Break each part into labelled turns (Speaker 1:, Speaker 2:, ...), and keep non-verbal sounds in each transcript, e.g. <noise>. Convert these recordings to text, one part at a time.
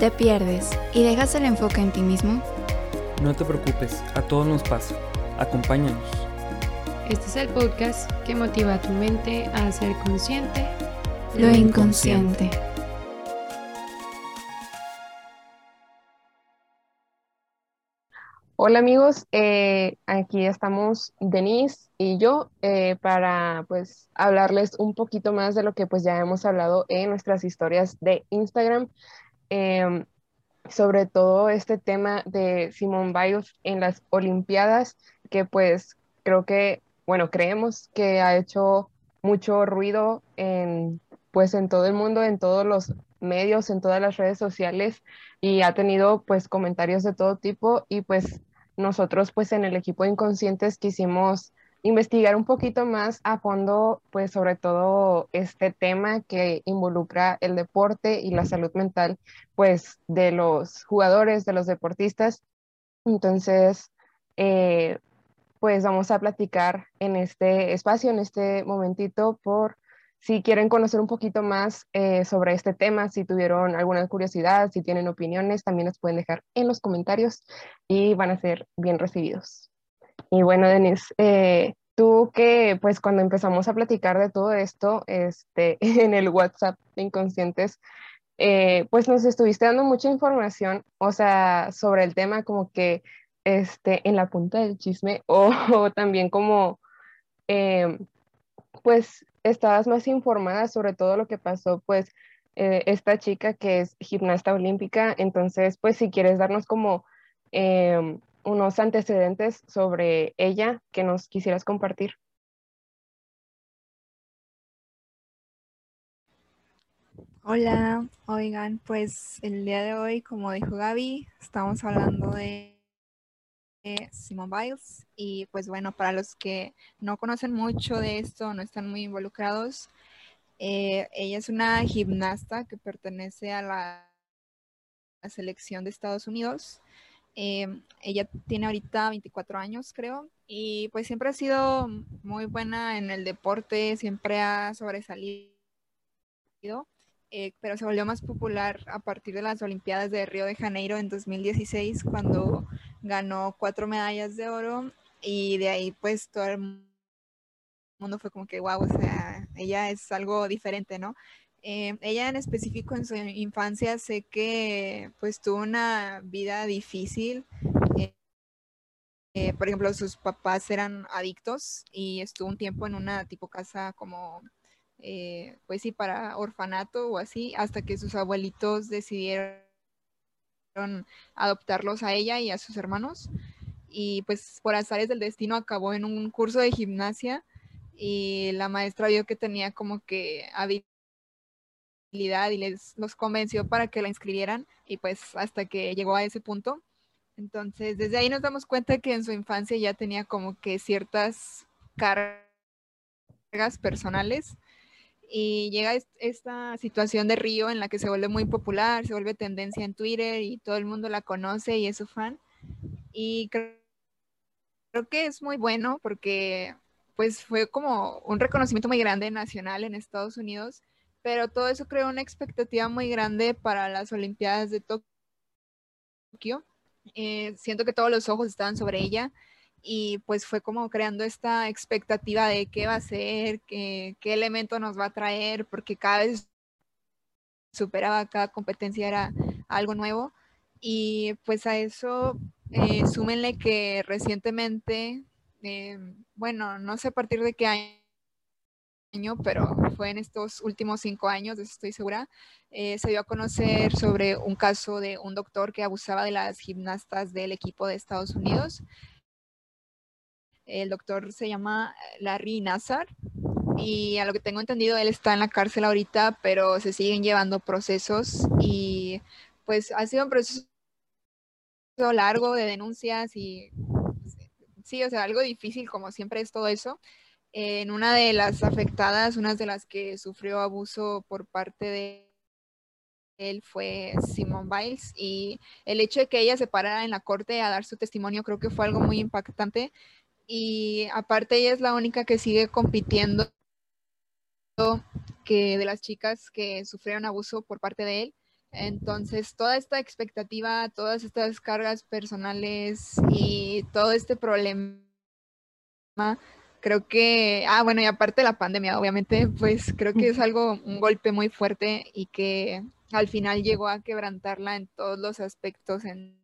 Speaker 1: ¿Te pierdes y dejas el enfoque en ti mismo?
Speaker 2: No te preocupes, a todos nos pasa. Acompáñanos.
Speaker 3: Este es el podcast que motiva a tu mente a ser consciente
Speaker 1: Lo inconsciente.
Speaker 4: Hola amigos, eh, aquí estamos Denise y yo eh, para pues hablarles un poquito más de lo que pues ya hemos hablado en nuestras historias de Instagram, em, sobre todo este tema de Simone Biles en las Olimpiadas, que pues creo que, bueno, creemos que ha hecho mucho ruido en pues en todo el mundo, en todos los medios, en todas las redes sociales y ha tenido pues comentarios de todo tipo y pues nosotros pues en el equipo de Inconscientes quisimos investigar un poquito más a fondo pues sobre todo este tema que involucra el deporte y la salud mental pues de los jugadores, de los deportistas. Entonces, eh, pues vamos a platicar en este espacio, en este momentito por si quieren conocer un poquito más eh, sobre este tema, si tuvieron alguna curiosidad, si tienen opiniones, también nos pueden dejar en los comentarios y van a ser bien recibidos. Y bueno, Denise, eh, tú que pues cuando empezamos a platicar de todo esto este, <laughs> en el WhatsApp de Inconscientes, eh, pues nos estuviste dando mucha información, o sea, sobre el tema como que este, en la punta del chisme <laughs> o, también como pues estabas más informada sobre todo lo que pasó, pues eh, esta chica que es gimnasta olímpica, entonces pues si quieres darnos como em, unos antecedentes sobre ella que nos quisieras compartir.
Speaker 5: Hola, oigan, pues el día de hoy, como dijo Gaby, estamos hablando de Simone Biles. Y pues bueno, para los que no conocen mucho de esto, no están muy involucrados, eh, ella es una gimnasta que pertenece a la, selección de Estados Unidos. Eh, ella tiene ahorita 24 años, creo, y pues siempre ha sido muy buena en el deporte, siempre ha sobresalido. Eh, pero se volvió más popular a partir de las Olimpiadas de Río de Janeiro en 2016, cuando ganó cuatro medallas de oro y de ahí pues todo el mundo fue como que, wow, o sea, ella es algo diferente, ¿no? Eh, ella en específico en su infancia sé que pues tuvo una vida difícil. Eh, eh, por ejemplo, sus papás eran adictos y estuvo un tiempo en una tipo casa como, pues sí, para orfanato o así, hasta que sus abuelitos decidieron adoptarlos a ella y a sus hermanos. Y pues por azares del destino acabó en un curso de gimnasia y la maestra vio que tenía como que habilidad y les los convenció para que la inscribieran y pues hasta que llegó a ese punto. Entonces, desde ahí nos damos cuenta que en su infancia ya tenía como que ciertas cargas personales y llega esta situación de Río en la que se vuelve muy popular, se vuelve tendencia en Twitter y todo el mundo la conoce y es su fan. Y creo, que es muy bueno porque pues fue como un reconocimiento muy grande nacional en Estados Unidos, pero todo eso creó una expectativa muy grande para las Olimpiadas de Tokio. Eh, siento que todos los ojos estaban sobre ella y pues fue como creando esta expectativa de qué va a ser, qué, qué elemento nos va a traer, porque cada vez superaba, cada competencia era algo nuevo. Y pues a eso eh, súmenle que recientemente, eh, bueno, no sé a partir de qué año, pero fue en estos últimos cinco años, de eso estoy segura, eh, se dio a conocer sobre un caso de un doctor que abusaba de las gimnastas del equipo de Estados Unidos el doctor se llama Larry Nazar y a lo que tengo entendido él está en la cárcel ahorita, pero se siguen llevando procesos y pues ha sido un proceso largo de denuncias y sí, o sea, algo difícil como siempre es todo eso. En una de las afectadas, una de las que sufrió abuso por parte de él fue Simone Biles y el hecho de que ella se parara en la corte a dar su testimonio creo que fue algo muy impactante y aparte ella es la única que sigue compitiendo que de las chicas que sufrieron abuso por parte de él. Entonces, toda esta expectativa, todas estas cargas personales y todo este problema, creo que, ah, bueno, y aparte de la pandemia, obviamente, pues creo que es algo, un golpe muy fuerte y que al final llegó a quebrantarla en todos los aspectos en,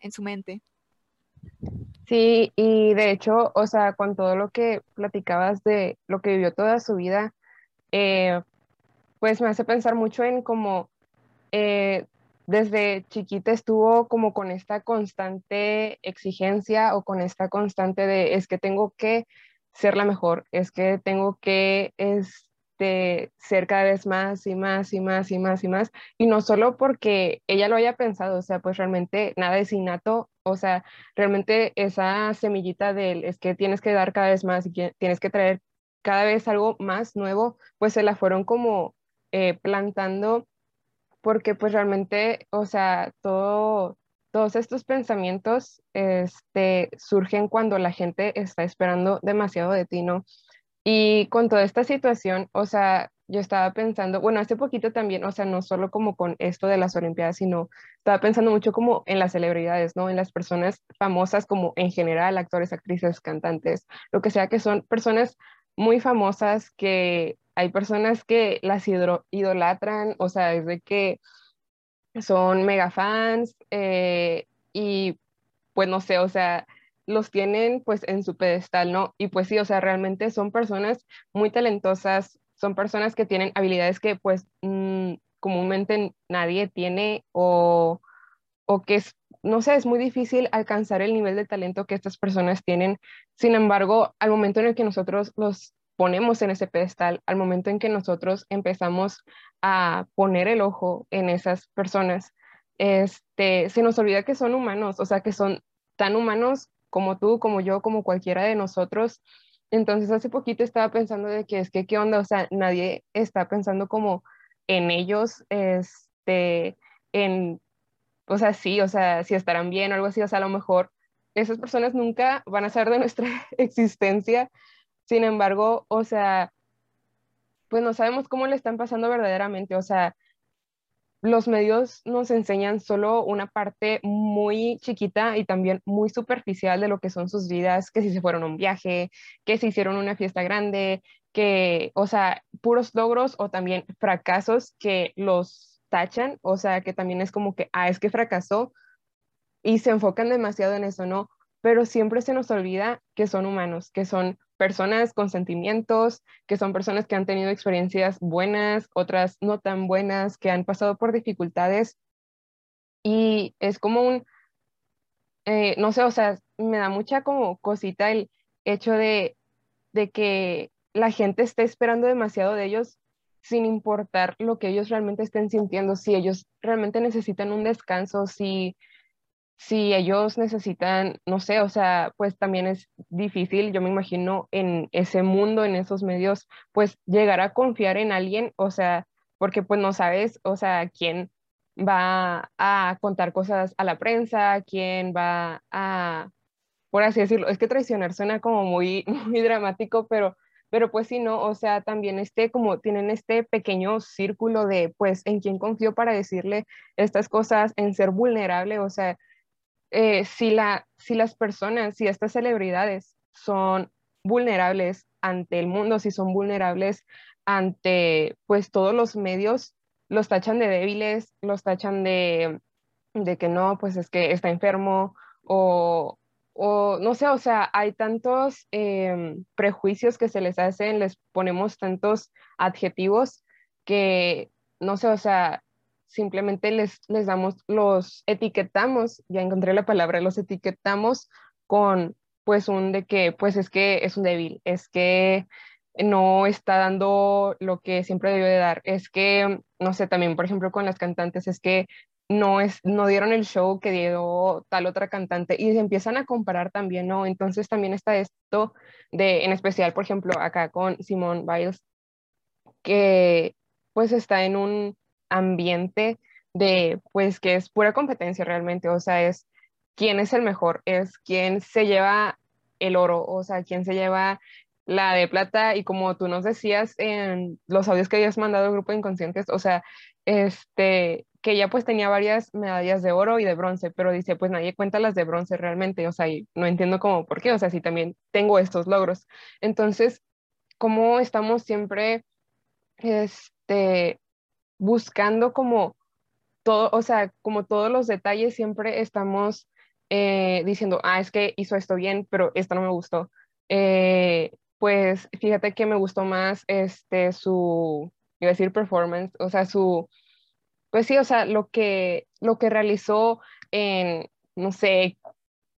Speaker 5: en su mente.
Speaker 4: Sí, y de hecho, o sea, con todo lo que platicabas de lo que vivió toda su vida, eh, pues me hace pensar mucho en cómo eh, desde chiquita estuvo como con esta constante exigencia o con esta constante de es que tengo que ser la mejor, es que tengo que este, ser cada vez más y más y más y más y más. Y no solo porque ella lo haya pensado, o sea, pues realmente nada es innato, o sea, realmente esa semillita del es que tienes que dar cada vez más y tienes que traer cada vez algo más nuevo, pues se la fueron como eh, plantando porque pues realmente, o sea, todo, todos estos pensamientos este, surgen cuando la gente está esperando demasiado de ti, ¿no? Y con toda esta situación, o sea, yo estaba pensando, bueno, hace poquito también, o sea, no solo como con esto de las Olimpiadas, sino estaba pensando mucho como en las celebridades, ¿no? En las personas famosas como en general, actores, actrices, cantantes, lo que sea que son personas muy famosas que hay personas que las idolatran, o sea, desde que son mega fans eh, y pues no sé, o sea, los tienen pues en su pedestal, ¿no? Y pues sí, o sea, realmente son personas muy talentosas, son personas que tienen habilidades que pues mm, comúnmente nadie tiene o, o que es, no sé, es muy difícil alcanzar el nivel de talento que estas personas tienen. Sin embargo, al momento en el que nosotros los ponemos en ese pedestal, al momento en que nosotros empezamos a poner el ojo en esas personas, este, se nos olvida que son humanos, o sea, que son tan humanos como tú, como yo, como cualquiera de nosotros. Entonces, hace poquito estaba pensando de que es que, ¿qué onda? O sea, nadie está pensando como en ellos, este, en, o sea, sí, o sea, si estarán bien o algo así, o sea, a lo mejor esas personas nunca van a saber de nuestra <laughs> existencia, sin embargo, o sea, pues no sabemos cómo le están pasando verdaderamente. O sea, los medios nos enseñan solo una parte muy chiquita y también muy superficial de lo que son sus vidas, que si se fueron a un viaje, que si hicieron una fiesta grande, que, o sea, puros logros o también fracasos que los tachan, o sea, que también es como que, ah, es que fracasó y se enfocan demasiado en eso, ¿no? Pero siempre se nos olvida que son humanos, que son personas con sentimientos, que son personas que han tenido experiencias buenas, otras no tan buenas, que han pasado por dificultades. Y es como un, eh, no sé, o sea, me da mucha como cosita el hecho de, de que la gente esté esperando demasiado de ellos sin importar lo que ellos realmente estén sintiendo, si ellos realmente necesitan un descanso, si si ellos necesitan, no sé, o sea, pues también es difícil, yo me imagino en ese mundo, en esos medios, pues llegar a confiar en alguien, o sea, porque pues no sabes, o sea, quién va a contar cosas a la prensa, quién va a, por así decirlo, es que traicionar suena como muy, <laughs> muy dramático, pero, pero pues sí, no, o sea, también este, como tienen este pequeño círculo de, pues, en quién confío para decirle estas cosas, en ser vulnerable, o sea, eh, si, si las personas, si estas celebridades son vulnerables ante el mundo, si son vulnerables ante pues todos los medios, los tachan de débiles, los tachan de, de que no, pues es que está enfermo o, o no sé, o sea, hay tantos em, prejuicios que se les hacen, les ponemos tantos adjetivos que, no sé, o sea, simplemente les, les damos, los etiquetamos, ya encontré la palabra, los etiquetamos con pues un de que pues es que es un débil, es que no está dando lo que siempre debió de dar, es que, no sé, también por ejemplo con las cantantes, es que no, es, no dieron el show que dio tal otra cantante y se empiezan a comparar también, ¿no? Entonces también está esto de, en especial, por ejemplo, acá con Simone Biles, que pues está en un, ambiente de, pues, que es pura competencia realmente, o sea, es quién es el mejor, es quién se lleva el oro, o sea, quién se lleva la de plata y como tú nos decías en los audios que habías mandado al grupo de inconscientes, o sea, este, que ella pues tenía varias medallas de oro y de bronce, pero dice, pues nadie cuenta las de bronce realmente, o sea, y no entiendo cómo, por qué, o sea, si también tengo estos logros. Entonces, ¿cómo estamos siempre, este, buscando como todo, o sea, como todos los detalles, siempre estamos eh, diciendo, ah, es que hizo esto bien, pero esto no me gustó. Eh, pues fíjate que me gustó más este su, iba a decir performance, o sea, su, pues sí, o sea, lo que, lo que realizó en, no sé,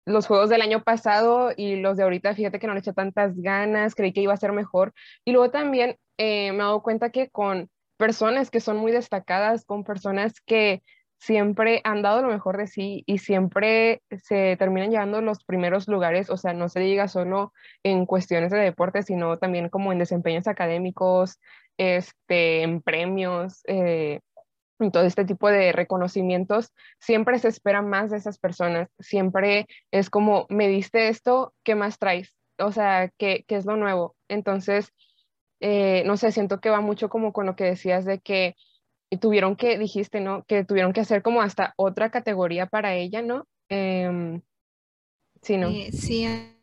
Speaker 4: los juegos del año pasado y los de ahorita, fíjate que no le eché tantas ganas, creí que iba a ser mejor. Y luego también eh, me he dado cuenta que con personas que son muy destacadas, con personas que siempre han dado lo mejor de sí y siempre se terminan llevando los primeros lugares, o sea, no se diga solo en cuestiones de deporte, sino también como en desempeños académicos, este, en premios, eh, en todo este tipo de reconocimientos, siempre se espera más de esas personas, siempre es como, me diste esto, ¿qué más traes? O sea, ¿qué, qué es lo nuevo? Entonces, eh, no sé, siento que va mucho como con lo que decías de que tuvieron que, dijiste, ¿no? Que tuvieron que hacer como hasta otra categoría para ella, ¿no? Em, sí, ¿no?
Speaker 5: Eh, sí, en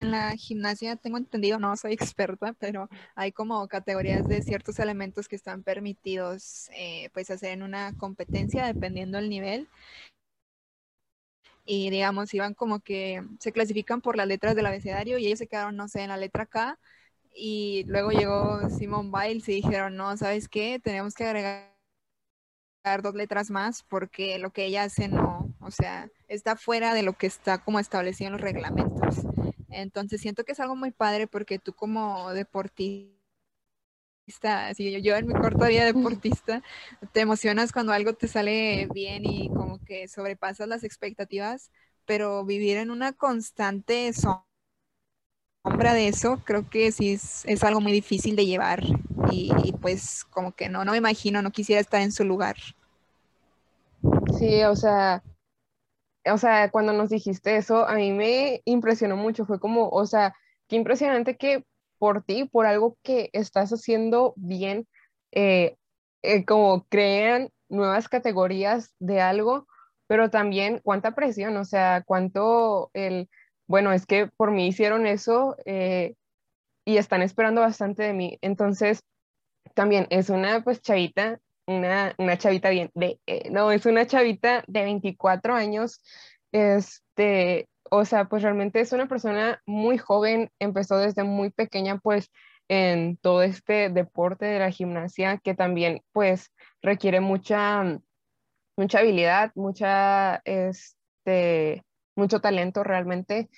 Speaker 5: la gimnasia tengo entendido, no soy <laughs> experta, pero hay como categorías de ciertos elementos que están permitidos eh, pues hacer en una competencia dependiendo del nivel. Y digamos, iban como que se clasifican por las letras del abecedario y ellos se quedaron, no sé, en la letra K y luego llegó Simon Biles y dijeron, no, ¿sabes qué? Tenemos que agregar dos letras más porque lo que ella hace no, o sea, está fuera de lo que está como establecido en los reglamentos. Entonces siento que es algo muy padre porque tú como deportista, así yo en mi corta vida deportista, te emocionas cuando algo te sale bien y como que sobrepasas las expectativas, pero vivir en una constante sombra sombra de eso, creo que sí es, algo muy difícil de llevar y, pues como que no, no me imagino, no quisiera estar en su lugar.
Speaker 4: Sí, o sea, o sea, cuando nos dijiste eso, a mí me impresionó mucho, fue como, o sea, qué impresionante que por ti, por algo que estás haciendo bien, eh, eh, como crean nuevas categorías de algo, pero también cuánta presión, o sea, cuánto el bueno, es que por mí hicieron eso eh, y están esperando bastante de mí. Entonces, también es una pues chavita, una, una chavita bien, de, eh, no, es una chavita de 24 años, este, o sea, pues realmente es una persona muy joven, empezó desde muy pequeña pues en todo este deporte de la gimnasia que también pues requiere mucha, mucha habilidad, mucha, este, mucho talento realmente.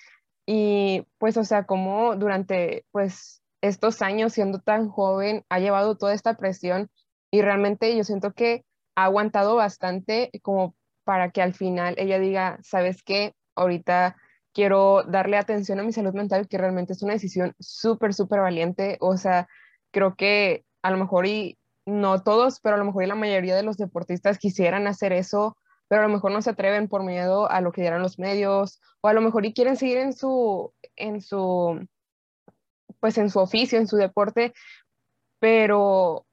Speaker 4: Y pues, o sea, como durante pues estos años siendo tan joven ha llevado toda esta presión y realmente yo siento que ha aguantado bastante como para que al final ella diga, ¿sabes qué? Ahorita quiero darle atención a mi salud mental, que realmente es una decisión súper, súper valiente. O sea, creo que a lo mejor y no todos, pero a lo mejor la mayoría de los deportistas quisieran hacer eso pero a lo mejor no se atreven por miedo a lo que dirán los medios, o a lo mejor y quieren seguir en su, en su, pues en su oficio, en su deporte, pero,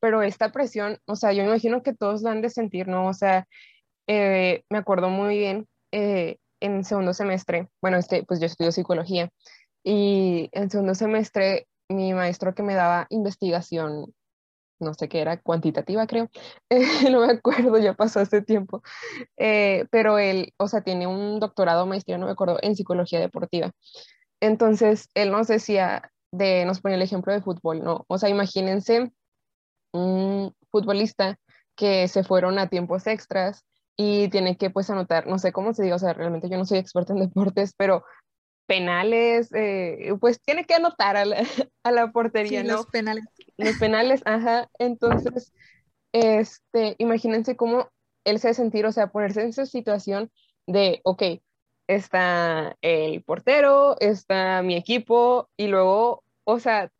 Speaker 4: pero esta presión, o sea, yo me imagino que todos la han de sentir, ¿no? O sea, eh, me acuerdo muy bien eh, en segundo semestre, bueno, este, pues yo estudio psicología, y en segundo semestre mi maestro que me daba investigación no sé qué era, cuantitativa creo, <laughs> no me acuerdo, ya pasó hace tiempo, eh, pero él, o sea, tiene un doctorado, maestría, no me acuerdo, en psicología deportiva. Entonces, él nos decía, de, nos ponía el ejemplo de fútbol, ¿no? O sea, imagínense un futbolista que se fueron a tiempos extras y tiene que pues anotar, no sé cómo se diga, o sea, realmente yo no soy experta en <laughs> deportes, pero penales, eh, pues tiene que anotar a la, <laughs> a la portería,
Speaker 5: sí,
Speaker 4: ¿no?
Speaker 5: Los penales
Speaker 4: los penales, ajá. Entonces, este, imagínense cómo él se sentir, o sea, ponerse en esa situación de, ok, está el portero, está mi equipo, y luego, o sea,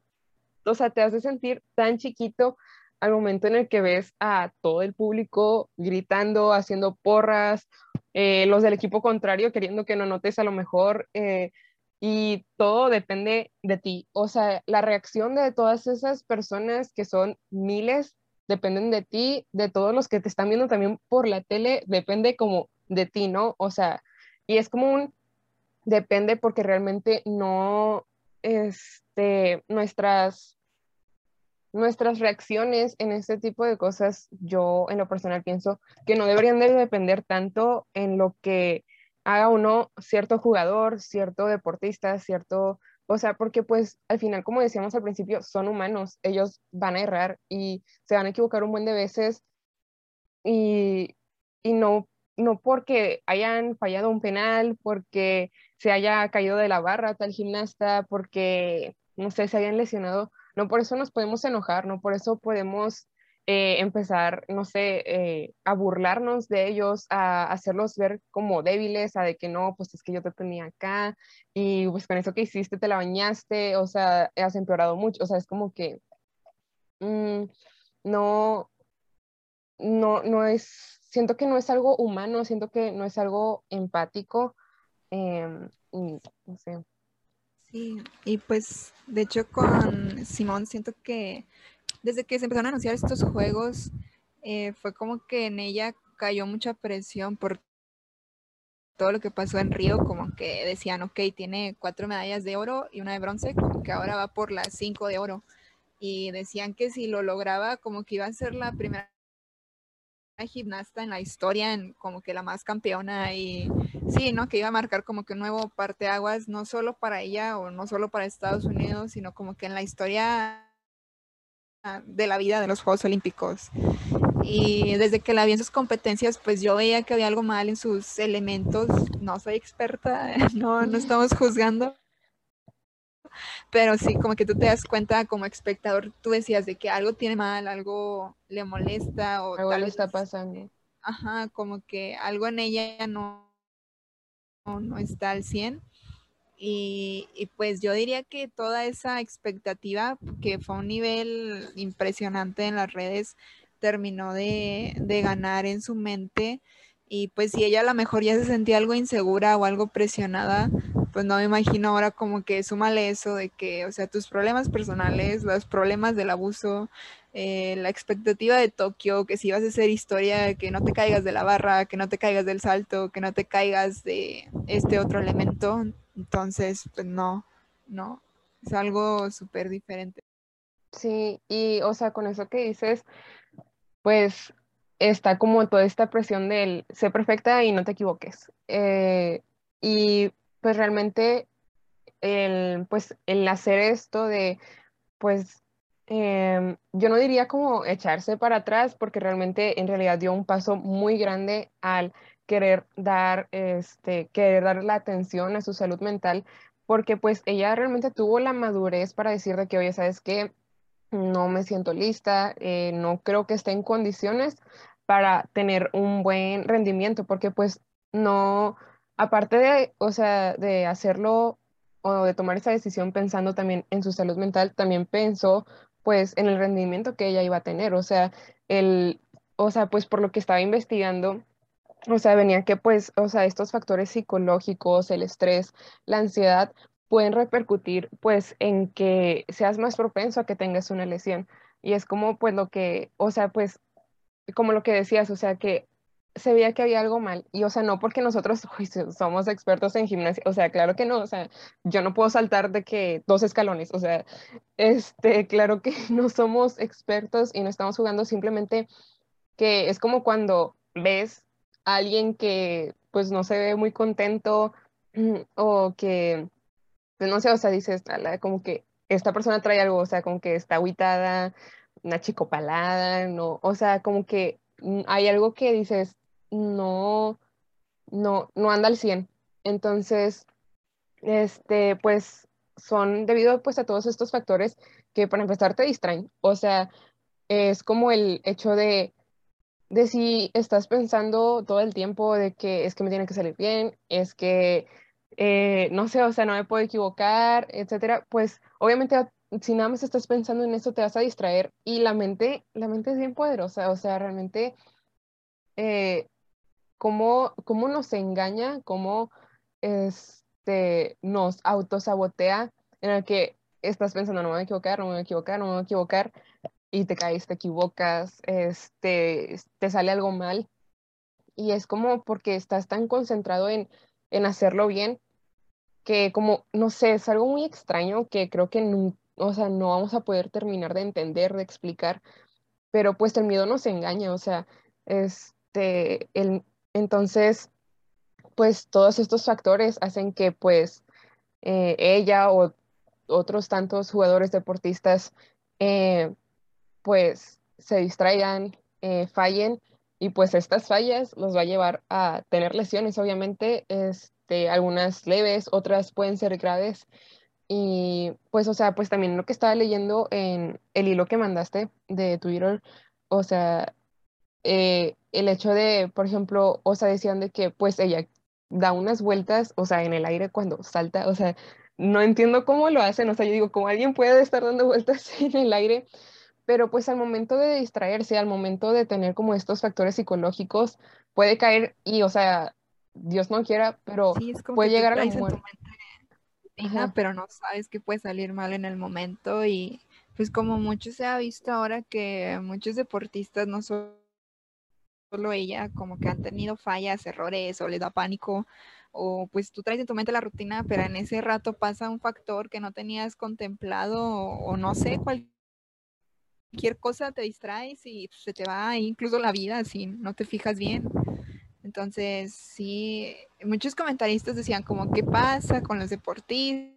Speaker 4: o sea, te hace sentir tan chiquito al momento en el que ves a todo el público gritando, haciendo porras, eh, los del equipo contrario queriendo que no notes a lo mejor, eh, y todo depende de ti. O sea, la reacción de todas esas personas que son miles dependen de ti, de todos los que te están viendo también por la tele, depende como de ti, ¿no? O sea, y es como un depende porque realmente no, este, nuestras nuestras reacciones en este tipo de cosas, yo en lo personal pienso que no deberían de depender tanto en lo que haga uno cierto jugador, cierto deportista, cierto, o sea, porque pues al final, como decíamos al principio, son humanos, ellos van a errar y se van a equivocar un buen de veces y, y no, no porque hayan fallado un penal, porque se haya caído de la barra tal gimnasta, porque, no sé, se hayan lesionado, no por eso nos podemos enojar, no por eso podemos eh, empezar, no sé, eh, a burlarnos de ellos, a, hacerlos ver como débiles, a de que no, pues es que yo te tenía acá y pues con eso que hiciste te la bañaste, o sea, has empeorado mucho, o sea, es como que mm, no, no, no es, siento que no es algo humano, siento que no es algo empático, em, y no sé.
Speaker 5: Sí, y pues de hecho con Simón siento que desde que se empezaron a anunciar estos juegos, eh, fue como que en ella cayó mucha presión por todo lo que pasó en Río, como que decían, ok, tiene cuatro medallas de oro y una de bronce, como que ahora va por las cinco de oro. Y decían que si lo lograba, como que iba a ser la primera gimnasta en la historia, en como que la más campeona y sí, ¿no? Que iba a marcar como que un nuevo parteaguas, no solo para ella o no solo para Estados Unidos, sino como que en la historia de la vida de los Juegos Olímpicos. Y desde que la vi en sus competencias, pues yo veía que había algo mal en sus elementos. No soy experta, <laughs> no, no estamos juzgando. Pero sí, como que tú te das cuenta como espectador, tú decías de que algo tiene mal, algo le molesta o
Speaker 4: algo le está pasando.
Speaker 5: Ajá, como que algo en ella no, no, no está al 100. Y, pues yo diría que toda esa expectativa, que fue un nivel impresionante en las redes, terminó de, de, ganar en su mente. Y pues si ella a lo mejor ya se sentía algo insegura o algo presionada, pues no me imagino ahora como que súmale eso de que, o sea, tus problemas personales, los problemas del abuso, eh, la expectativa de Tokio, que si vas a hacer historia, que no te caigas de la barra, que no te caigas del salto, que no te caigas de este otro elemento. Entonces, pues no, no, es algo súper diferente.
Speaker 4: Sí, y o sea, con eso que dices, pues está como toda esta presión del ser perfecta y no te equivoques. Eh, y pues realmente el, pues, el hacer esto de, pues, em, yo no diría como echarse para atrás, porque realmente en realidad dio un paso muy grande al querer dar, este, querer dar la atención a su salud mental, porque pues ella realmente tuvo la madurez para decir de que, oye, ¿sabes qué? No me siento lista, eh, no creo que esté en condiciones para tener un buen rendimiento, porque pues no, aparte de, o sea, de hacerlo o de tomar esa decisión pensando también en su salud mental, también pensó pues en el rendimiento que ella iba a tener, o sea, el, o sea, pues por lo que estaba investigando, o sea, venía que pues, o sea, estos factores psicológicos, el estrés, la ansiedad, pueden repercutir pues en que seas más propenso a que tengas una lesión. Y es como pues lo que, o sea, pues como lo que decías, o sea, que se veía que había algo mal. Y o sea, no porque nosotros <laughs> somos expertos en gimnasia, o sea, claro que no, o sea, yo no puedo saltar de que dos escalones, o sea, este, claro que <laughs> no somos expertos y no estamos jugando simplemente que es como cuando ves alguien que pues no se ve muy contento o que, pues no sé, o sea, dices, como que esta persona trae algo, o sea, como que está aguitada, una chicopalada, no, o sea, como que mm, hay algo que dices, no, no, no anda al 100. Entonces, este, pues son debido pues a todos estos factores que para empezar te distraen. O sea, es como el hecho de de si estás pensando todo el tiempo de que es que me tiene que salir bien, es que, eh, no sé, o sea, no me puedo equivocar, etcétera, pues obviamente si nada más estás pensando en eso te vas a distraer y la mente, la mente es bien poderosa, o sea, realmente, eh, cómo, cómo nos engaña, cómo, este, nos autosabotea en el que estás pensando, no me voy a equivocar, no me voy a equivocar, no me voy a equivocar, y te caes, te equivocas, este, te sale algo mal. Y es como porque estás tan concentrado en, en hacerlo bien que como, no sé, es algo muy extraño que creo que no, o sea, no vamos a poder terminar de entender, de explicar, pero pues el miedo nos engaña, o sea, este, el, entonces, pues todos estos factores hacen que pues eh, ella o otros tantos jugadores deportistas eh, pues se distraigan, eh, fallen y pues estas fallas los va a llevar a tener lesiones, obviamente, este, algunas leves, otras pueden ser graves. Y pues, o sea, pues también lo que estaba leyendo en el hilo que mandaste de Twitter, o sea, eh, el hecho de, por ejemplo, o sea, decían de que pues ella da unas vueltas, o sea, en el aire cuando salta, o sea, no entiendo cómo lo hacen, o sea, yo digo, ¿cómo alguien puede estar dando <laughs> vueltas en el aire? Pero pues al momento de distraerse, al momento de tener como estos factores psicológicos, puede caer y, o sea, Dios no quiera, pero puede llegar a la muerte.
Speaker 5: pero no sabes que puede salir mal en el momento y pues como mucho se ha visto ahora que muchos deportistas no son solo ella, como que han tenido fallas, errores o les da pánico, o pues tú traes en tu mente la rutina, pero en ese rato pasa un factor que no tenías contemplado o, no sé, cualquier cosa te distraes y se te va incluso la vida si no te fijas bien. Entonces, sí, muchos comentaristas decían como, ¿qué pasa con los deportistas?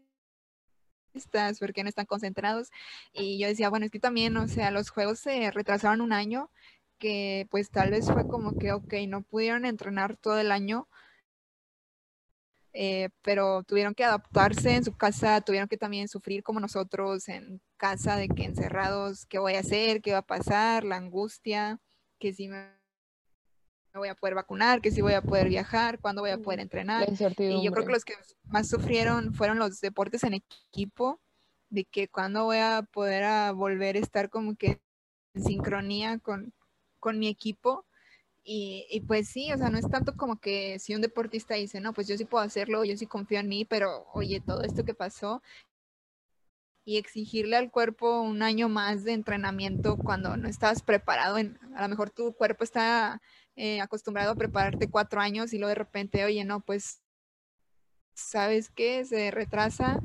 Speaker 5: ¿Por qué no están concentrados? Y yo decía, bueno, es que también, o sea, los juegos se retrasaron un año que pues tal vez fue como que, ok, no pudieron entrenar todo el año, eh, pero tuvieron que adaptarse en su casa, tuvieron que también sufrir como nosotros en casa, de que encerrados, ¿qué voy a hacer? ¿Qué va a pasar? La angustia, que si me voy a poder vacunar, que si voy a poder viajar, cuándo voy a poder entrenar. Y yo creo que los que más sufrieron fueron los deportes en equipo, de que cuándo voy a poder volver a estar como que en sincronía con, con mi equipo. Y, pues sí, o sea, no es tanto como que si un deportista dice, no, pues yo sí puedo hacerlo, yo sí confío en mí, pero oye, todo esto que pasó y exigirle al cuerpo un año más de entrenamiento cuando no estabas preparado, en, a lo mejor tu cuerpo está eh, acostumbrado a prepararte cuatro años y luego de repente, oye, no, pues, ¿sabes qué? Se retrasa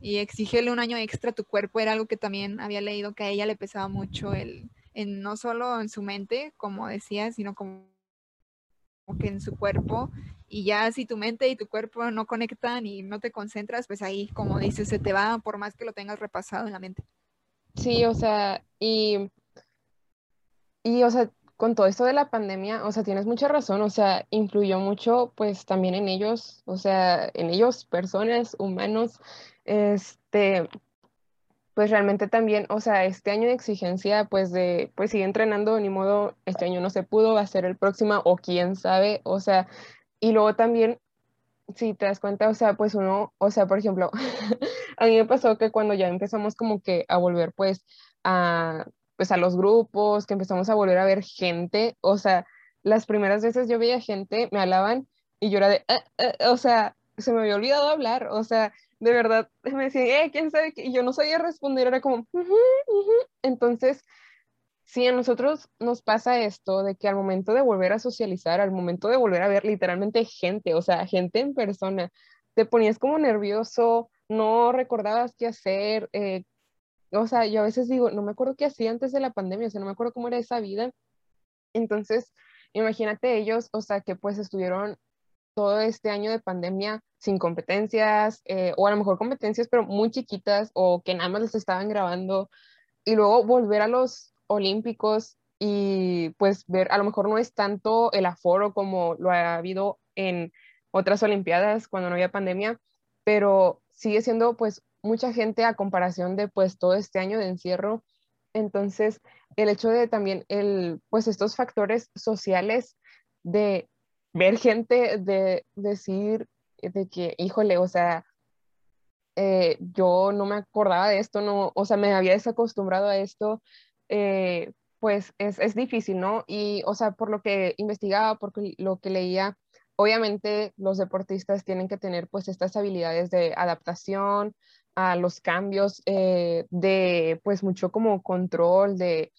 Speaker 5: y exigirle un año extra a tu cuerpo era algo que también había leído que a ella le pesaba mucho el no solo en su mente, como decía, sino como, que en su cuerpo. Y ya si tu mente y tu cuerpo no conectan y no te concentras, pues ahí, como dices, se te va por más que lo tengas repasado en la mente.
Speaker 4: Sí, o sea, y, y o sea, con todo esto de la pandemia, o sea, tienes mucha razón, o sea, influyó mucho pues también en ellos, o sea, en ellos, personas, humanos, este, pues realmente también, o sea, este año de exigencia, pues de, pues sigue entrenando, ni modo, este año no se pudo, va a ser el próximo, o quién sabe, o sea, y luego también, si te das cuenta, o sea, pues uno, o sea, por ejemplo, <laughs> a mí me pasó que cuando ya empezamos como que a volver, pues, a, pues a los grupos, que empezamos a volver a ver gente, o sea, las primeras veces yo veía gente, me hablaban y yo era de, ah, ah", o sea, se me había olvidado hablar, o sea, de verdad me decían, eh, quién sabe, y yo no sabía responder, era como, entonces, si a nosotros nos pasa esto de que al momento de volver a socializar, al momento de volver a ver literalmente gente, o sea, gente en persona, te ponías como nervioso, no recordabas qué hacer, eh, o sea, yo a veces digo, no me acuerdo qué hacía antes de la pandemia, o sea, no me acuerdo cómo era esa vida. Entonces, imagínate ellos, o sea, que pues estuvieron todo este año de pandemia sin competencias, eh, o a lo mejor competencias, pero muy chiquitas, o que nada más les estaban grabando, y luego volver a los Olímpicos y pues ver, a lo mejor no es tanto el aforo como lo ha habido en otras Olimpiadas cuando no había pandemia, pero sigue siendo pues mucha gente a comparación de pues todo este año de encierro. Entonces, el hecho de también el, pues estos factores sociales de ver gente de decir de que, híjole, o sea, eh, yo no me acordaba de esto, no, o sea, me había desacostumbrado a esto, eh, pues es, es, difícil, ¿no? Y, o sea, por lo que investigaba, por lo que leía, obviamente los deportistas tienen que tener pues estas habilidades de adaptación a los cambios, eh, de pues mucho como control, de,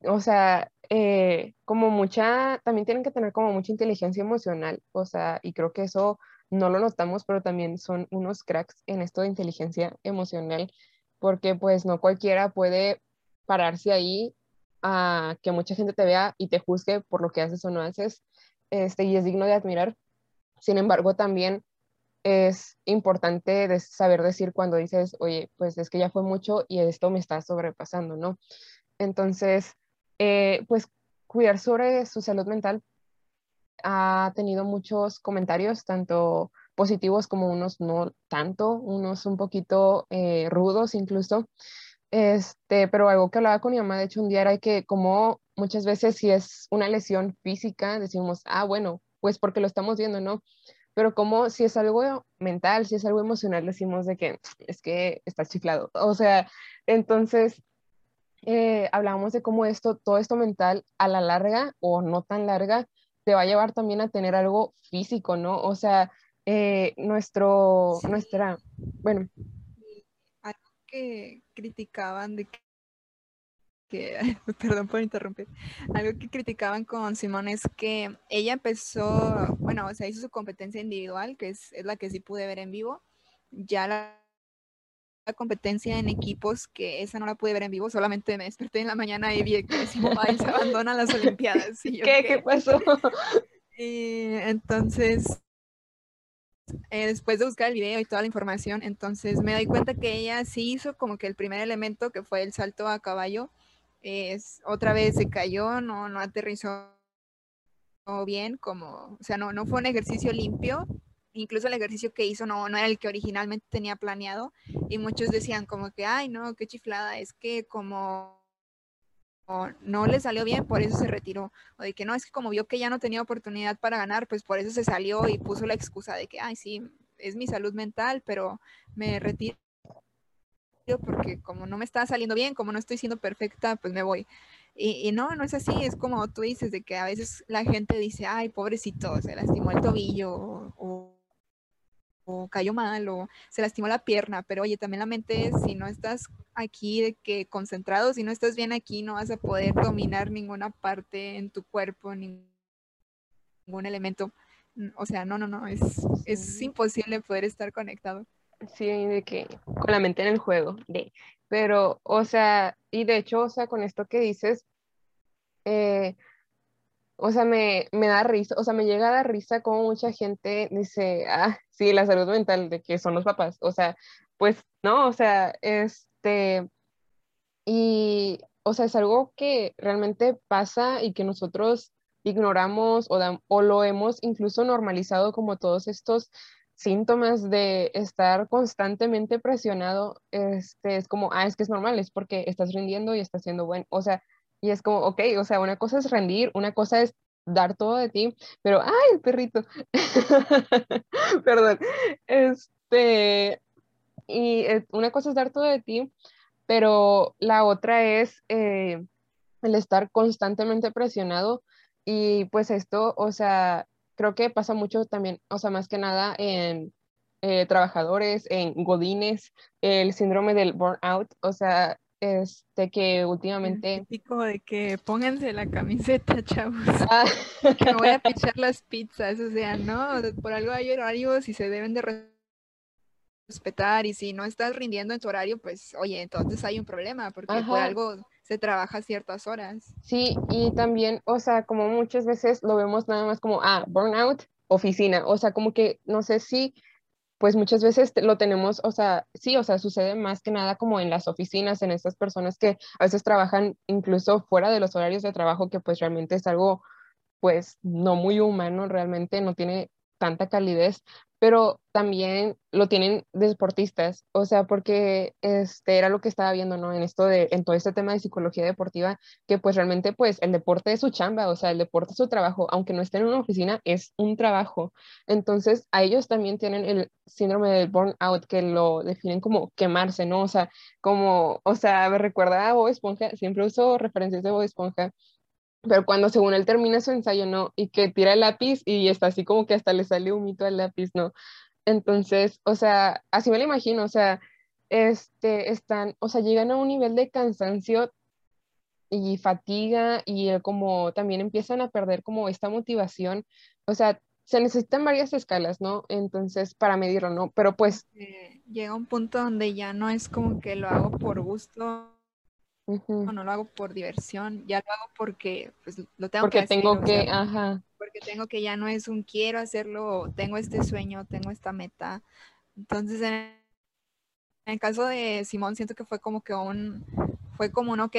Speaker 4: o sea, eh, como mucha, también tienen que tener como mucha inteligencia emocional, o sea, y creo que eso no lo notamos, pero también son unos cracks en esto de inteligencia emocional, porque pues no cualquiera puede pararse ahí a que mucha gente te vea y te juzgue por lo que haces o no haces, este, y es digno de admirar. Sin embargo, también es importante saber decir cuando dices, oye, pues es que ya fue mucho y esto me está sobrepasando, ¿no? Entonces, eh, pues cuidar sobre su salud mental ha tenido muchos comentarios, tanto positivos como unos no tanto, unos un poquito eh, rudos incluso. Este, pero algo que hablaba con mi mamá, de hecho, un día era que como muchas veces si es una lesión física, decimos, ah, bueno, pues porque lo estamos viendo, ¿no? Pero como si es algo mental, si es algo emocional, decimos de que es que está chiflado. O sea, entonces eh, hablábamos de cómo esto, todo esto mental a la larga o no tan larga, te va a llevar también a tener algo físico, ¿no? O sea, eh, nuestro, nuestra, bueno.
Speaker 5: Algo que criticaban de que, <laughs> perdón por interrumpir, algo que criticaban con Simón es que ella empezó, bueno, o sea, hizo su competencia individual, que es, es la que sí pude ver en vivo, ya la competencia en equipos, que esa no la pude ver en vivo, solamente me desperté en la mañana y vi que Simón se abandona las Olimpiadas.
Speaker 4: ¿Qué? ¿Qué pasó?
Speaker 5: Y <laughs> entonces, eh, después de buscar el video y toda la información, entonces me doy cuenta que ella sí hizo como que el primer elemento, que fue el salto a caballo, es, otra vez se cayó, no, no aterrizó bien, como, o sea, no, no fue un ejercicio limpio, incluso el ejercicio que hizo no, no era el que originalmente tenía planeado y muchos decían como que, ay, no, qué chiflada, es que como no le salió bien, por eso se retiró. O de que no, es que como vio que ya no tenía oportunidad para ganar, pues por eso se salió y puso la excusa de que, ay, sí, es mi salud mental, pero me retiro porque como no me está saliendo bien, como no estoy siendo perfecta, pues me voy. Y, no, no es así, es como tú dices, de que a veces la gente dice, ay, pobrecito, se lastimó el tobillo o o cayó mal o se lastimó la pierna, pero oye, también la mente, si no estás aquí de que concentrado, si no estás bien aquí, no vas a poder dominar ninguna parte en tu cuerpo, ningún elemento. O sea, no, no, no, es, es imposible poder estar conectado.
Speaker 4: Sí, de que con la mente en el juego, de, pero, o sea, y de hecho, o sea, con esto que dices, eh, o sea, me, me, da risa, o sea, me llega a dar risa como mucha gente dice, ah, sí, la salud mental de que son los papás, o sea, pues no, o sea, este, y, o sea, es algo que realmente pasa y que nosotros ignoramos o, o lo hemos incluso normalizado como todos estos síntomas de estar constantemente presionado, este, es como, ah, es que es normal, es porque estás rindiendo y estás siendo bueno, o sea, y es como, ok, o sea, una cosa es rendir, una cosa es dar todo de ti, pero, ay, el perrito, <laughs> perdón, este, y una cosa es dar todo de ti, pero la otra es eh, el estar constantemente presionado y pues esto, o sea, creo que pasa mucho también, o sea, más que nada en eh, trabajadores, en godines, el síndrome del burnout, o sea, este que últimamente
Speaker 5: típico de que pónganse la camiseta <laughs> chavos. Ah. <laughs> que me voy a pichar las pizzas o sea no por algo hay horarios y se deben de respetar y si no estás rindiendo en tu horario pues oye entonces hay un problema porque por algo se trabaja ciertas horas.
Speaker 4: Sí y también o sea como muchas veces lo vemos nada más como ah burnout oficina o sea como que no sé si pues muchas veces lo tenemos, o sea, sí, o sea, sucede más que nada como en las oficinas, en estas personas que a veces trabajan incluso fuera de los horarios de trabajo, que pues realmente es algo, pues, no muy humano, realmente no tiene tanta calidez, pero también lo tienen deportistas, o sea, porque este era lo que estaba viendo, ¿no? En esto de, en todo este tema de psicología deportiva, que pues realmente pues el deporte es su chamba, o sea, el deporte es su trabajo, aunque no estén en una oficina, es un trabajo. Entonces, a ellos también tienen el síndrome del burnout, que lo definen como quemarse, ¿no? O sea, como, o sea, me recuerda a Bob Esponja, siempre uso referencias de Bob Esponja, pero cuando según él termina su ensayo, no, y que tira el lápiz y está así como que hasta le sale un mito al lápiz, no. Entonces, o sea, así me lo imagino, o sea, este, están, o sea, llegan a un nivel de cansancio y fatiga y como también empiezan a perder como esta motivación, o sea, se necesitan varias escalas, ¿no? Entonces, para medirlo, ¿no? Pero pues...
Speaker 5: llega un punto donde ya no es como que lo hago por gusto no lo hago por diversión, ya lo hago porque pues, lo tengo
Speaker 4: porque
Speaker 5: que
Speaker 4: hacer. Porque tengo que, ajá.
Speaker 5: Porque tengo que ya no es un quiero hacerlo, tengo este sueño, tengo esta meta. Entonces, en el caso de Simón, siento que fue como que un, fue como un, ok,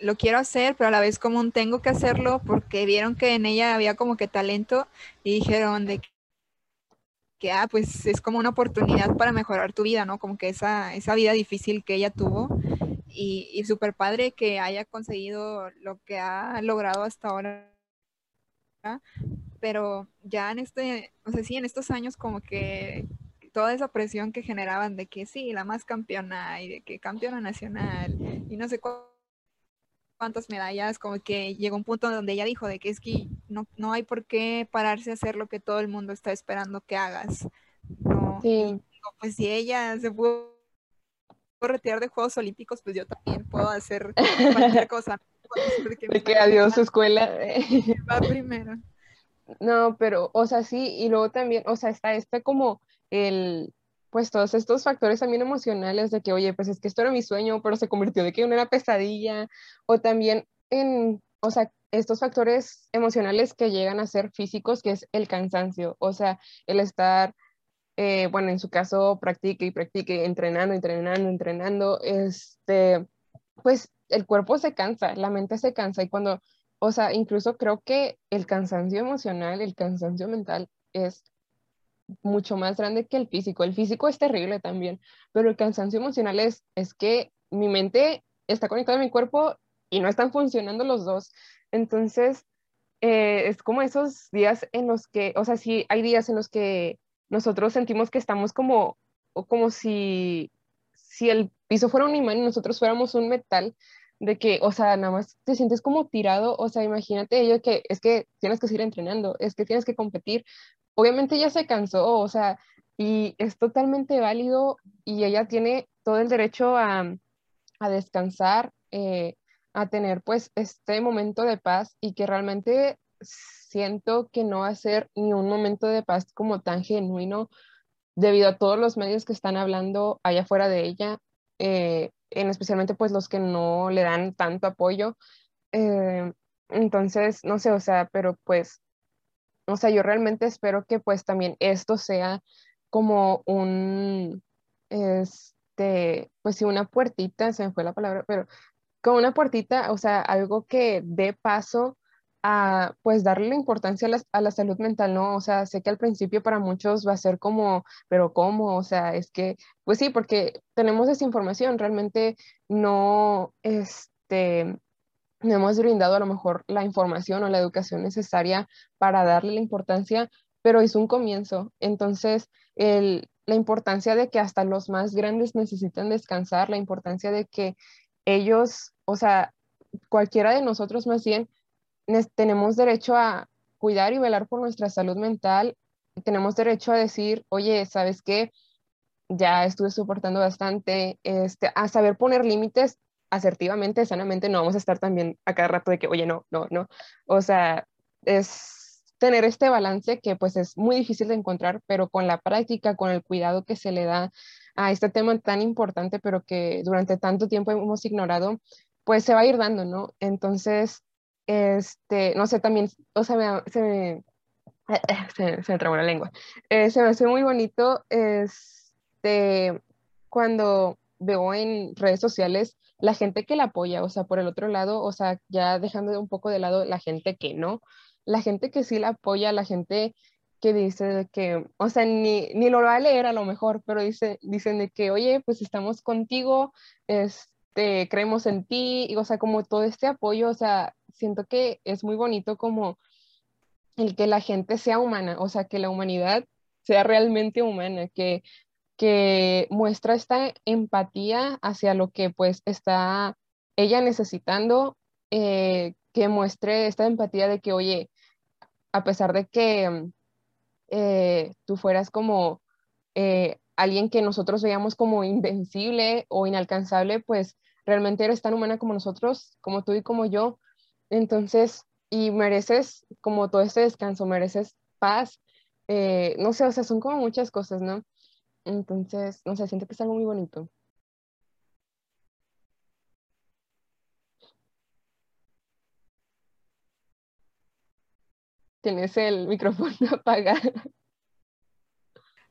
Speaker 5: lo quiero hacer, pero a la vez como un tengo que hacerlo porque vieron que en ella había como que talento y dijeron de que, ah, pues es como una oportunidad para mejorar tu vida, ¿no? Como que esa, esa vida difícil que ella tuvo y, y súper padre que haya conseguido lo que ha logrado hasta ahora. Pero ya en este, o sea, sí, en estos años como que toda esa presión que generaban de que sí, la más campeona y de que campeona nacional y no sé cuántas medallas, como que llegó un punto donde ella dijo de que es que no, no hay por qué pararse a hacer lo que todo el mundo está esperando que hagas. No, pues si ella se pudo retirar de Juegos Olímpicos, pues yo también puedo hacer <laughs> cualquier cosa.
Speaker 4: De que adiós escuela.
Speaker 5: Va primero.
Speaker 4: No, pero, o sea, sí, y luego también, o sea, está este como el, pues todos estos factores también emocionales de que, oye, pues es que esto era mi sueño, pero se convirtió de que una era pesadilla, o también en, o sea, estos factores emocionales que llegan a ser físicos, que es el cansancio, o sea, el estar, eh, bueno, en su caso, practique y practique, entrenando, entrenando, entrenando, este, pues el cuerpo se cansa, la mente se cansa y cuando, o sea, incluso creo que el cansancio emocional, el cansancio mental es mucho más grande que el físico. El físico es terrible también, pero el cansancio emocional es, es que mi mente está conectada a mi cuerpo y no están funcionando los dos. Entonces, eh, es como esos días en los que, o sea, sí, hay días en los que nosotros sentimos que estamos como, como si, si el piso fuera un imán y nosotros fuéramos un metal, de que, o sea, nada más te sientes como tirado, o sea, imagínate ello que es que tienes que seguir entrenando, es que tienes que competir, obviamente ella se cansó, o sea, y es totalmente válido y ella tiene todo el derecho a, descansar, eh, a tener pues este momento de paz y que realmente siento que no va a ser ni un momento de paz como tan genuino debido a todos los medios que están hablando allá afuera de ella, eh, en especialmente pues los que no le dan tanto apoyo. Eh, entonces, no sé, o sea, pero pues o sea, yo realmente espero que pues también esto sea como un, este, pues sí, una puertita, se me fue la palabra, pero como una puertita, o sea, algo que dé paso a pues darle la importancia a la, a la, salud mental, ¿no? O sea, sé que al principio para muchos va a ser como, pero ¿cómo? O sea, es que, pues sí, porque tenemos esa información, realmente no, este, no hemos brindado a lo mejor la información o la educación necesaria para darle la importancia, pero es un comienzo. Entonces, la importancia de que hasta los más grandes necesitan descansar, la importancia de que ellos, o sea, cualquiera de nosotros más bien, tenemos derecho a cuidar y velar por nuestra salud mental, tenemos derecho a decir, oye, ¿sabes qué? Ya estuve soportando bastante, este, a saber poner límites asertivamente, sanamente, no vamos a estar también a cada rato de que, oye, no, no, no. O sea, es tener este balance que pues es muy difícil de encontrar, pero con la práctica, con el cuidado que se le da a este tema tan importante, pero que durante tanto tiempo hemos ignorado, pues se va a ir dando, ¿no? Entonces, este, no sé, también, o sea, se me, <laughs> se, me trabó la lengua. Eh, se me hace muy bonito, este, cuando veo en redes sociales la gente que la apoya, o sea, por el otro lado, o sea, ya dejando un poco de lado la gente que no, la gente que sí la apoya, la gente que dice que, o sea, ni, ni lo va a leer a lo mejor, pero dice, dicen de que, oye, pues estamos contigo, este, creemos en ti, y, o sea, como todo este apoyo, o sea, siento que es muy bonito como el que la gente sea humana, o sea, que la humanidad sea realmente humana, que que muestra esta empatía hacia lo que pues está ella necesitando, eh, que muestre esta empatía de que, oye, a pesar de que eh, tú fueras como eh, alguien que nosotros veíamos como invencible o inalcanzable, pues realmente eres tan humana como nosotros, como tú y como yo. Entonces, y mereces como todo este descanso, mereces paz. Eh, no sé, o sea, son como muchas cosas, ¿no? Entonces, no sé, siento que es algo muy bonito. Tienes el <laughs> micrófono apagado.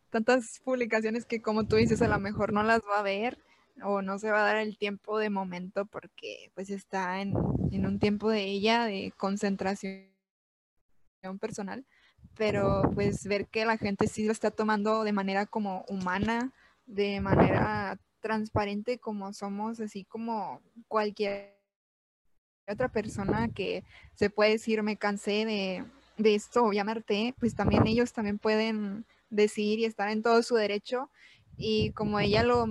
Speaker 5: Tantas publicaciones que como tú dices, a lo mejor no las va a ver o no se va a dar el tiempo de momento porque pues está en, en un tiempo de ella de concentración personal, pero pues ver que la gente sí lo está tomando de manera como humana, de manera transparente como somos, así como cualquier otra persona que se puede decir me cansé de, de esto o llamarte, pues también ellos también pueden decir y estar en todo su derecho y como ella lo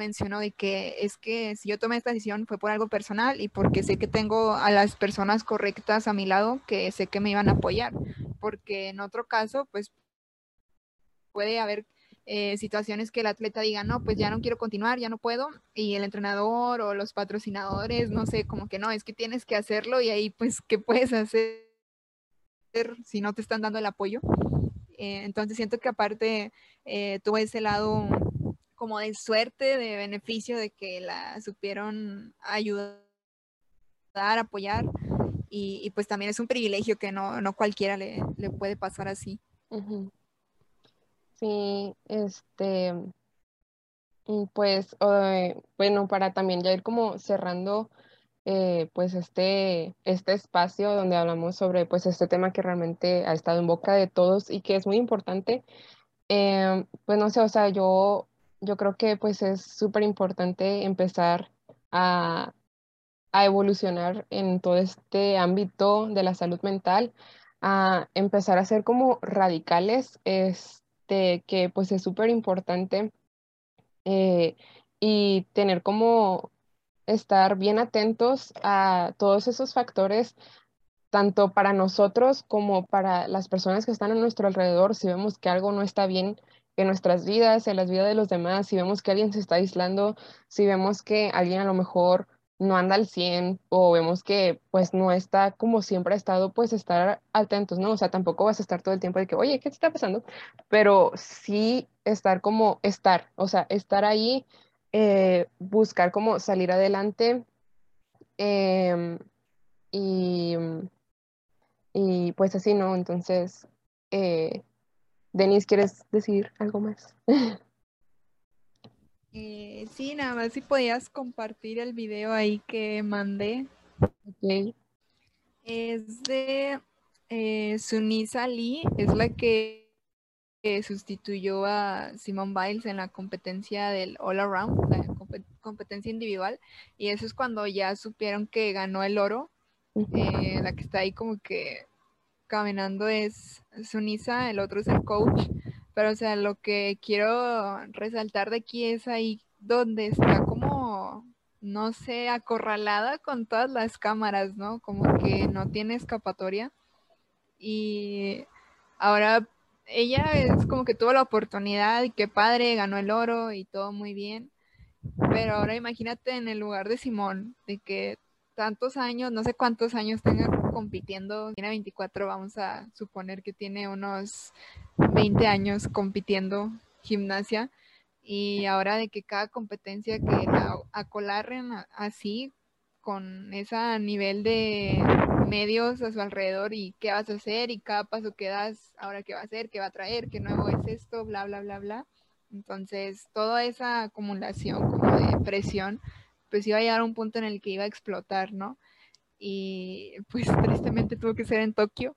Speaker 5: mencionó de que es que si yo tomé esta decisión fue por algo personal y porque sé que tengo a las personas correctas a mi lado que sé que me iban a apoyar, porque en otro caso pues puede haber eh, situaciones que el atleta diga, no, pues ya no quiero continuar, ya no puedo, y el entrenador o los patrocinadores, no sé, como que no, es que tienes que hacerlo y ahí pues, ¿qué puedes hacer si no te están dando el apoyo? Eh, entonces siento que aparte eh, tuvo ese lado como de suerte, de beneficio, de que la supieron ayudar, apoyar. Y, pues también es un privilegio que no, no cualquiera le, le, puede pasar así.
Speaker 4: Sí, este, pues bueno, para también ya ir como cerrando eh, pues este, este espacio donde hablamos sobre pues este tema que realmente ha estado en boca de todos y que es muy importante. Em, pues no sé, o sea, yo yo creo que pues es súper importante empezar a, evolucionar en todo este ámbito de la salud mental, a empezar a ser como radicales, este, que pues es súper importante eh, y tener como estar bien atentos a todos esos factores, tanto para nosotros como para las personas que están a nuestro alrededor, si vemos que algo no está bien en nuestras vidas, en las vidas de los demás, si vemos que alguien se está aislando, si vemos que alguien a lo mejor no anda al 100 o vemos que pues no está como siempre ha estado, pues estar atentos, ¿no? O sea, tampoco vas a estar todo el tiempo de que, oye, ¿qué te está pasando? Pero sí estar como estar, o sea, estar ahí, eh, buscar como salir adelante em, y, y pues así, ¿no? Entonces, eh, Denise, ¿quieres decir algo más? <laughs>
Speaker 5: Eh, sí, nada más si podías compartir el video ahí que mandé.
Speaker 4: Ok.
Speaker 5: Es de eh, Sunisa Lee, es la que sustituyó a Simone Biles en la competencia del All Around, la competencia individual, y eso es cuando ya supieron que ganó el oro, eh, la que está ahí como que caminando es Sunisa, el otro es el coach, pero o sea, lo que quiero resaltar de aquí es ahí donde está como, no sé, acorralada con todas las cámaras, ¿no? Como que no tiene escapatoria. Y ahora ella es como que tuvo la oportunidad y qué padre, ganó el oro y todo muy bien. Pero ahora imagínate en el lugar de Simón, de que tantos años, no sé cuántos años tenga compitiendo, tiene 24, vamos a suponer que tiene unos 20 años compitiendo gimnasia y ahora de que cada competencia que la acolarren así con ese nivel de medios a su alrededor y qué vas a hacer y cada paso que das, ahora qué va a hacer, qué va a traer, qué nuevo es esto, bla, bla, bla, bla. Entonces, toda esa acumulación como de presión pues iba a llegar a un punto en el que iba a explotar, ¿no? Y pues <laughs> tristemente tuvo que ser en Tokio,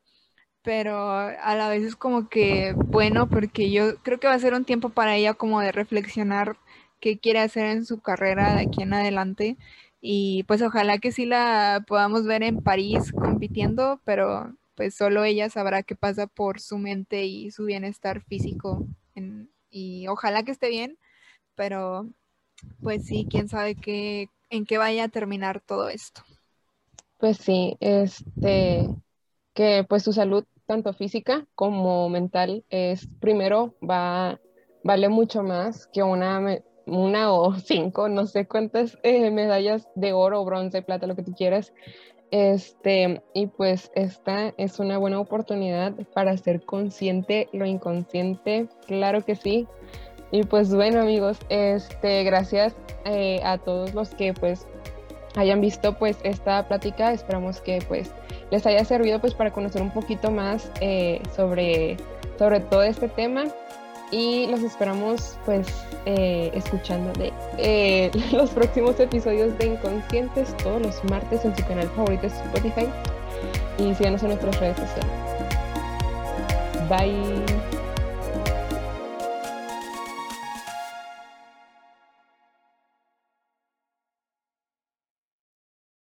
Speaker 5: pero a la vez es como que bueno, porque yo creo que va a ser un tiempo para ella como de reflexionar qué quiere hacer en su carrera de aquí en adelante. Y pues ojalá que sí la podamos ver en París compitiendo, pero pues solo ella sabrá qué pasa por su mente y su bienestar físico. y ojalá que esté bien, pero pues sí, quién sabe qué, en qué vaya a terminar todo esto.
Speaker 4: Pues sí, este, que pues tu salud, tanto física como mental, es primero, va, vale mucho más que una, una o <laughs> cinco, no sé cuántas eh, medallas de oro, bronce, plata, lo que tú quieras. Este, y pues esta es una buena oportunidad para ser consciente lo inconsciente, claro que sí. Y pues bueno amigos, este, gracias eh, a todos los que pues hayan visto pues esta plática. Esperamos que pues les haya servido pues para conocer un poquito más eh, sobre, sobre todo este tema y los esperamos pues eh, escuchando de <laughs> los próximos episodios de Inconscientes todos los martes en su canal favorito Spotify y síganos en nuestras redes sociales. Bye.